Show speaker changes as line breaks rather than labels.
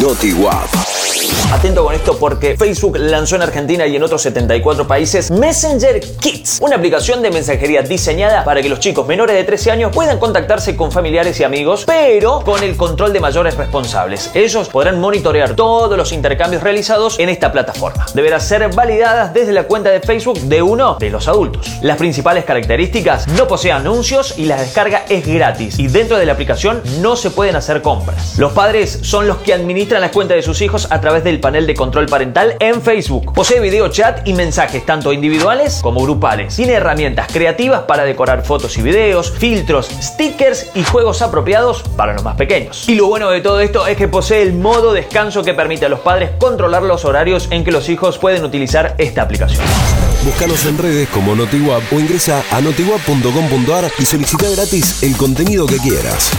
NotiWap.
Con esto porque Facebook lanzó en Argentina y en otros 74 países Messenger Kids, una aplicación de mensajería diseñada para que los chicos menores de 13 años puedan contactarse con familiares y amigos, pero con el control de mayores responsables. Ellos podrán monitorear todos los intercambios realizados en esta plataforma. Deberá ser validadas desde la cuenta de Facebook de uno de los adultos. Las principales características, no posee anuncios y la descarga es gratis y dentro de la aplicación no se pueden hacer compras. Los padres son los que administran las cuentas de sus hijos a través del panel de control parental en Facebook. Posee video chat y mensajes tanto individuales como grupales. Tiene herramientas creativas para decorar fotos y videos, filtros, stickers y juegos apropiados para los más pequeños. Y lo bueno de todo esto es que posee el modo descanso que permite a los padres controlar los horarios en que los hijos pueden utilizar esta aplicación.
Búscanos en redes como NotiWap o ingresa a notiwap.com.ar y solicita gratis el contenido que quieras.